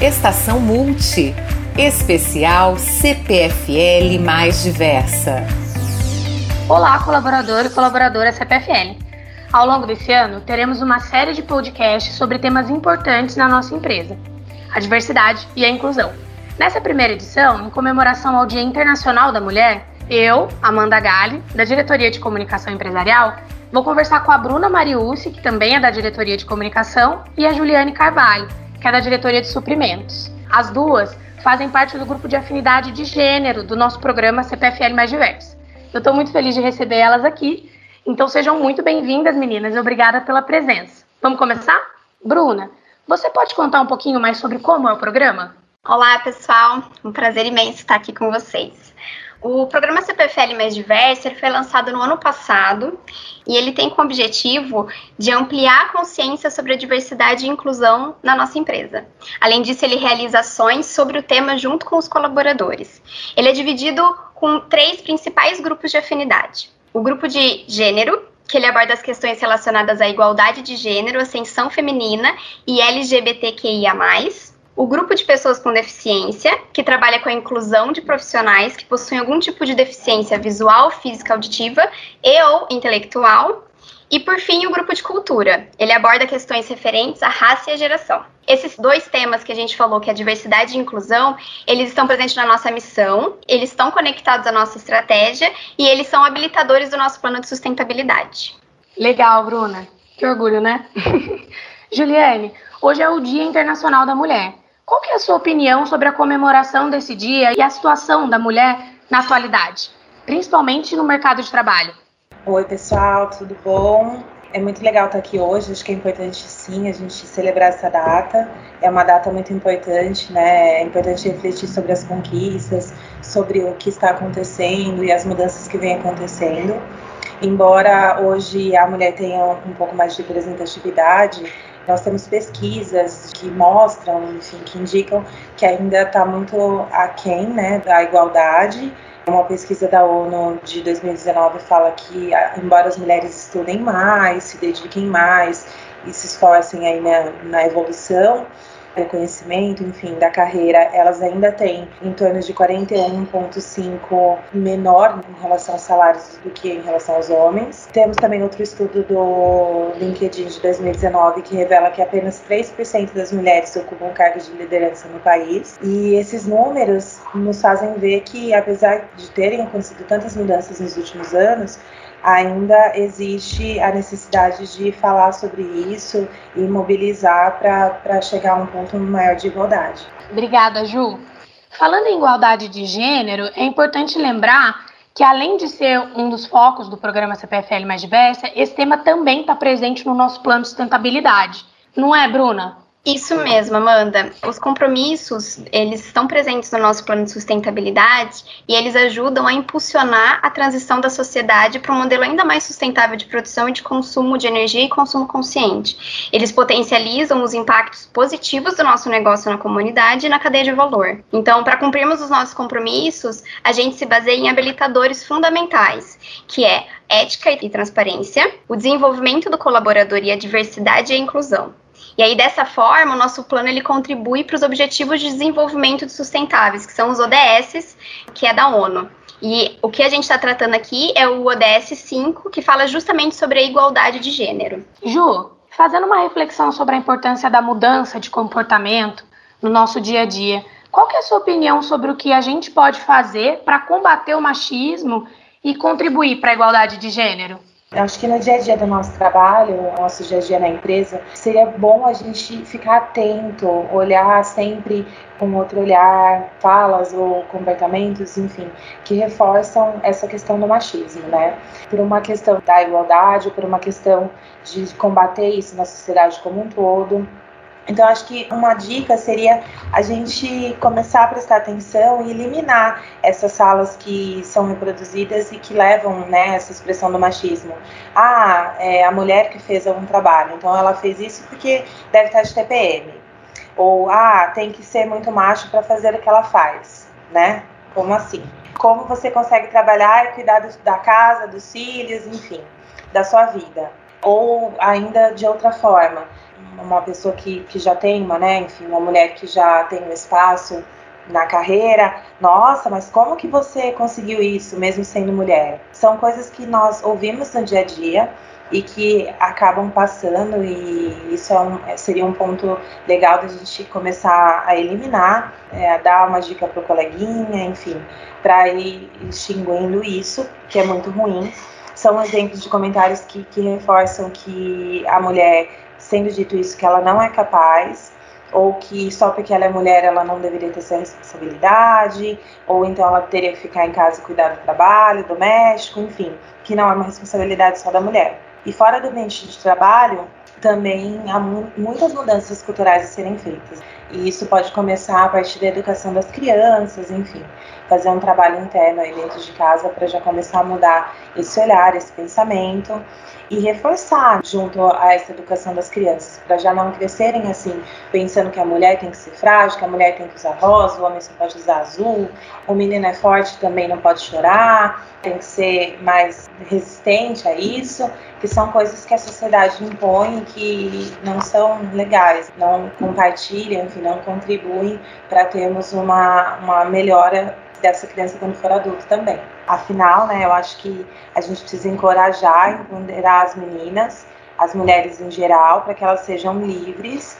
Estação Multi. Especial CPFL mais diversa. Olá, colaborador e colaboradora CPFL. Ao longo desse ano, teremos uma série de podcasts sobre temas importantes na nossa empresa, a diversidade e a inclusão. Nessa primeira edição, em comemoração ao Dia Internacional da Mulher, eu, Amanda Galli, da Diretoria de Comunicação Empresarial, vou conversar com a Bruna Mariucci, que também é da Diretoria de Comunicação, e a Juliane Carvalho, que é da diretoria de suprimentos. As duas fazem parte do grupo de afinidade de gênero do nosso programa CPFL Mais Diverso. Eu estou muito feliz de receber elas aqui, então sejam muito bem-vindas, meninas, e obrigada pela presença. Vamos começar? Bruna, você pode contar um pouquinho mais sobre como é o programa? Olá, pessoal. Um prazer imenso estar aqui com vocês. O programa CPFL Mais Diverso foi lançado no ano passado e ele tem como objetivo de ampliar a consciência sobre a diversidade e inclusão na nossa empresa. Além disso, ele realiza ações sobre o tema junto com os colaboradores. Ele é dividido com três principais grupos de afinidade. O grupo de gênero, que ele aborda as questões relacionadas à igualdade de gênero, ascensão feminina e LGBTQIA+, o grupo de pessoas com deficiência, que trabalha com a inclusão de profissionais que possuem algum tipo de deficiência visual, física, auditiva e ou intelectual. E por fim, o grupo de cultura. Ele aborda questões referentes à raça e à geração. Esses dois temas que a gente falou, que é diversidade e inclusão, eles estão presentes na nossa missão, eles estão conectados à nossa estratégia e eles são habilitadores do nosso plano de sustentabilidade. Legal, Bruna. Que orgulho, né? Juliane, hoje é o Dia Internacional da Mulher. Qual que é a sua opinião sobre a comemoração desse dia e a situação da mulher na atualidade, principalmente no mercado de trabalho? Oi, pessoal, tudo bom? É muito legal estar aqui hoje. Acho que é importante, sim, a gente celebrar essa data. É uma data muito importante, né? É importante refletir sobre as conquistas, sobre o que está acontecendo e as mudanças que vêm acontecendo. Embora hoje a mulher tenha um pouco mais de representatividade, nós temos pesquisas que mostram, enfim, que indicam que ainda está muito aquém né, da igualdade. Uma pesquisa da ONU de 2019 fala que, embora as mulheres estudem mais, se dediquem mais e se esforcem aí na, na evolução, reconhecimento, enfim, da carreira, elas ainda têm em torno de 41,5 menor em relação aos salários do que em relação aos homens. Temos também outro estudo do LinkedIn de 2019 que revela que apenas 3% das mulheres ocupam cargos de liderança no país. E esses números nos fazem ver que, apesar de terem acontecido tantas mudanças nos últimos anos, ainda existe a necessidade de falar sobre isso e mobilizar para chegar a um ponto maior de igualdade. Obrigada, Ju. Falando em igualdade de gênero, é importante lembrar que, além de ser um dos focos do programa CPFL Mais Diversa, esse tema também está presente no nosso plano de sustentabilidade. Não é, Bruna? Isso mesmo, Amanda. Os compromissos, eles estão presentes no nosso plano de sustentabilidade e eles ajudam a impulsionar a transição da sociedade para um modelo ainda mais sustentável de produção e de consumo de energia e consumo consciente. Eles potencializam os impactos positivos do nosso negócio na comunidade e na cadeia de valor. Então, para cumprirmos os nossos compromissos, a gente se baseia em habilitadores fundamentais, que é ética e transparência, o desenvolvimento do colaborador e a diversidade e a inclusão. E aí, dessa forma, o nosso plano ele contribui para os Objetivos de Desenvolvimento Sustentáveis, que são os ODS, que é da ONU. E o que a gente está tratando aqui é o ODS 5, que fala justamente sobre a igualdade de gênero. Ju, fazendo uma reflexão sobre a importância da mudança de comportamento no nosso dia a dia, qual é a sua opinião sobre o que a gente pode fazer para combater o machismo e contribuir para a igualdade de gênero? Acho que no dia a dia do nosso trabalho, nosso dia a dia na empresa, seria bom a gente ficar atento, olhar sempre com outro olhar, falas ou comportamentos, enfim, que reforçam essa questão do machismo, né? Por uma questão da igualdade, por uma questão de combater isso na sociedade como um todo. Então, acho que uma dica seria a gente começar a prestar atenção e eliminar essas salas que são reproduzidas e que levam né, essa expressão do machismo. Ah, é a mulher que fez algum trabalho, então ela fez isso porque deve estar de TPM. Ou, ah, tem que ser muito macho para fazer o que ela faz, né? Como assim? Como você consegue trabalhar e cuidar da casa, dos filhos, enfim, da sua vida. Ou ainda de outra forma. Uma pessoa que, que já tem uma, né, enfim, uma mulher que já tem um espaço na carreira, nossa, mas como que você conseguiu isso, mesmo sendo mulher? São coisas que nós ouvimos no dia a dia e que acabam passando e isso é um, seria um ponto legal da gente começar a eliminar, é, a dar uma dica para o coleguinha, enfim, para ir extinguindo isso, que é muito ruim. São exemplos de comentários que, que reforçam que a mulher, sendo dito isso, que ela não é capaz, ou que só porque ela é mulher ela não deveria ter essa responsabilidade, ou então ela teria que ficar em casa e cuidar do trabalho, doméstico, enfim, que não é uma responsabilidade só da mulher. E fora do ambiente de trabalho, também há muitas mudanças culturais a serem feitas. E isso pode começar a partir da educação das crianças, enfim, fazer um trabalho interno aí dentro de casa para já começar a mudar esse olhar, esse pensamento e reforçar junto a essa educação das crianças, para já não crescerem assim, pensando que a mulher tem que ser frágil, que a mulher tem que usar rosa, o homem só pode usar azul, o menino é forte também não pode chorar, tem que ser mais resistente a isso, que são coisas que a sociedade impõe que não são legais, não compartilham, enfim, não contribuem para termos uma, uma melhora dessa criança quando for adulto também. Afinal, né, eu acho que a gente precisa encorajar, empoderar as meninas, as mulheres em geral, para que elas sejam livres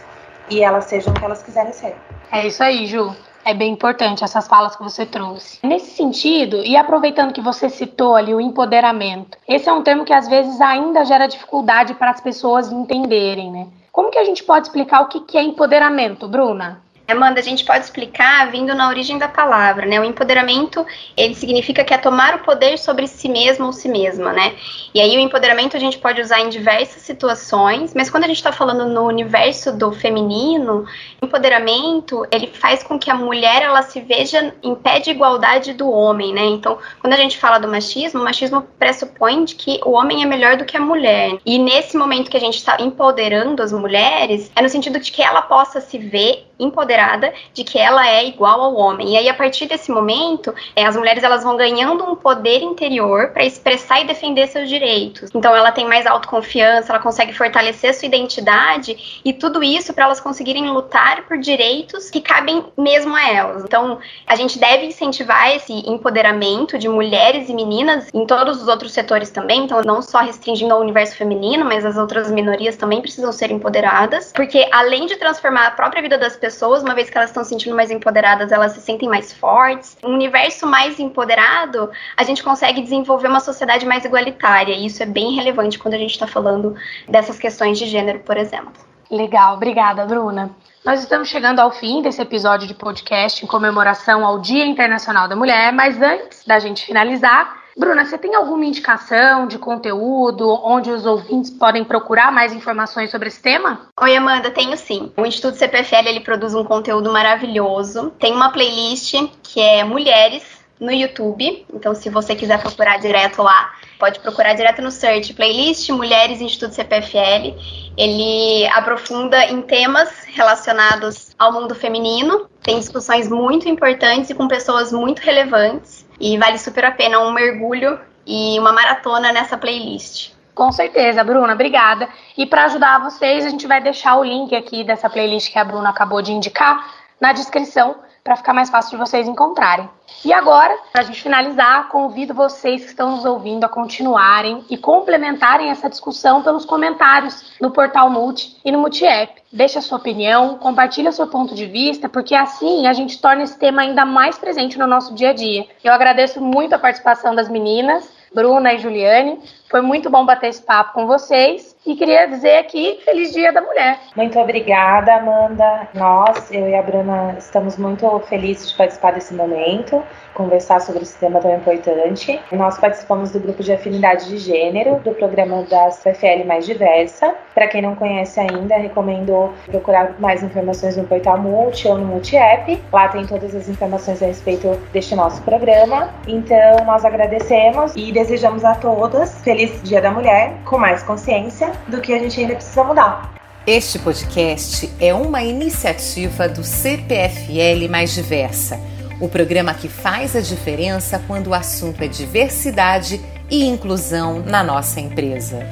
e elas sejam o que elas quiserem ser. É isso aí, Ju. É bem importante essas falas que você trouxe. Nesse sentido, e aproveitando que você citou ali o empoderamento, esse é um termo que às vezes ainda gera dificuldade para as pessoas entenderem, né? Como que a gente pode explicar o que é empoderamento, Bruna? Amanda, a gente pode explicar vindo na origem da palavra, né? O empoderamento, ele significa que é tomar o poder sobre si mesmo ou si mesma, né? E aí o empoderamento a gente pode usar em diversas situações, mas quando a gente está falando no universo do feminino, empoderamento, ele faz com que a mulher, ela se veja em pé de igualdade do homem, né? Então, quando a gente fala do machismo, o machismo pressupõe que o homem é melhor do que a mulher. E nesse momento que a gente está empoderando as mulheres, é no sentido de que ela possa se ver empoderada de que ela é igual ao homem. E aí a partir desse momento, é, as mulheres elas vão ganhando um poder interior para expressar e defender seus direitos. Então ela tem mais autoconfiança, ela consegue fortalecer sua identidade e tudo isso para elas conseguirem lutar por direitos que cabem mesmo a elas. Então a gente deve incentivar esse empoderamento de mulheres e meninas em todos os outros setores também, então não só restringindo ao universo feminino, mas as outras minorias também precisam ser empoderadas, porque além de transformar a própria vida das pessoas pessoas, uma vez que elas estão se sentindo mais empoderadas, elas se sentem mais fortes. Um universo mais empoderado, a gente consegue desenvolver uma sociedade mais igualitária. E isso é bem relevante quando a gente está falando dessas questões de gênero, por exemplo. Legal, obrigada, Bruna. Nós estamos chegando ao fim desse episódio de podcast em comemoração ao Dia Internacional da Mulher, mas antes da gente finalizar, Bruna, você tem alguma indicação de conteúdo onde os ouvintes podem procurar mais informações sobre esse tema? Oi, Amanda, tenho sim. O Instituto CPFL ele produz um conteúdo maravilhoso. Tem uma playlist que é Mulheres no YouTube. Então, se você quiser procurar direto lá, pode procurar direto no search Playlist Mulheres Instituto CPFL. Ele aprofunda em temas relacionados ao mundo feminino. Tem discussões muito importantes e com pessoas muito relevantes. E vale super a pena um mergulho e uma maratona nessa playlist. Com certeza, Bruna, obrigada. E para ajudar vocês, a gente vai deixar o link aqui dessa playlist que a Bruna acabou de indicar na descrição para ficar mais fácil de vocês encontrarem. E agora, para a gente finalizar, convido vocês que estão nos ouvindo a continuarem e complementarem essa discussão pelos comentários no portal Multi e no Multi-App. Deixe a sua opinião, compartilhe o seu ponto de vista, porque assim a gente torna esse tema ainda mais presente no nosso dia a dia. Eu agradeço muito a participação das meninas, Bruna e Juliane. Foi muito bom bater esse papo com vocês. E queria dizer aqui, feliz Dia da Mulher. Muito obrigada, Amanda. Nós, eu e a Bruna, estamos muito felizes de participar desse momento, conversar sobre esse tema tão importante. Nós participamos do grupo de afinidade de gênero do programa da CFL Mais Diversa. Para quem não conhece ainda, recomendo procurar mais informações no portal Multi ou no Multi App. Lá tem todas as informações a respeito deste nosso programa. Então, nós agradecemos e desejamos a todas feliz Dia da Mulher, com mais consciência do que a gente ainda precisa mudar. Este podcast é uma iniciativa do CPFL Mais Diversa, o programa que faz a diferença quando o assunto é diversidade e inclusão na nossa empresa.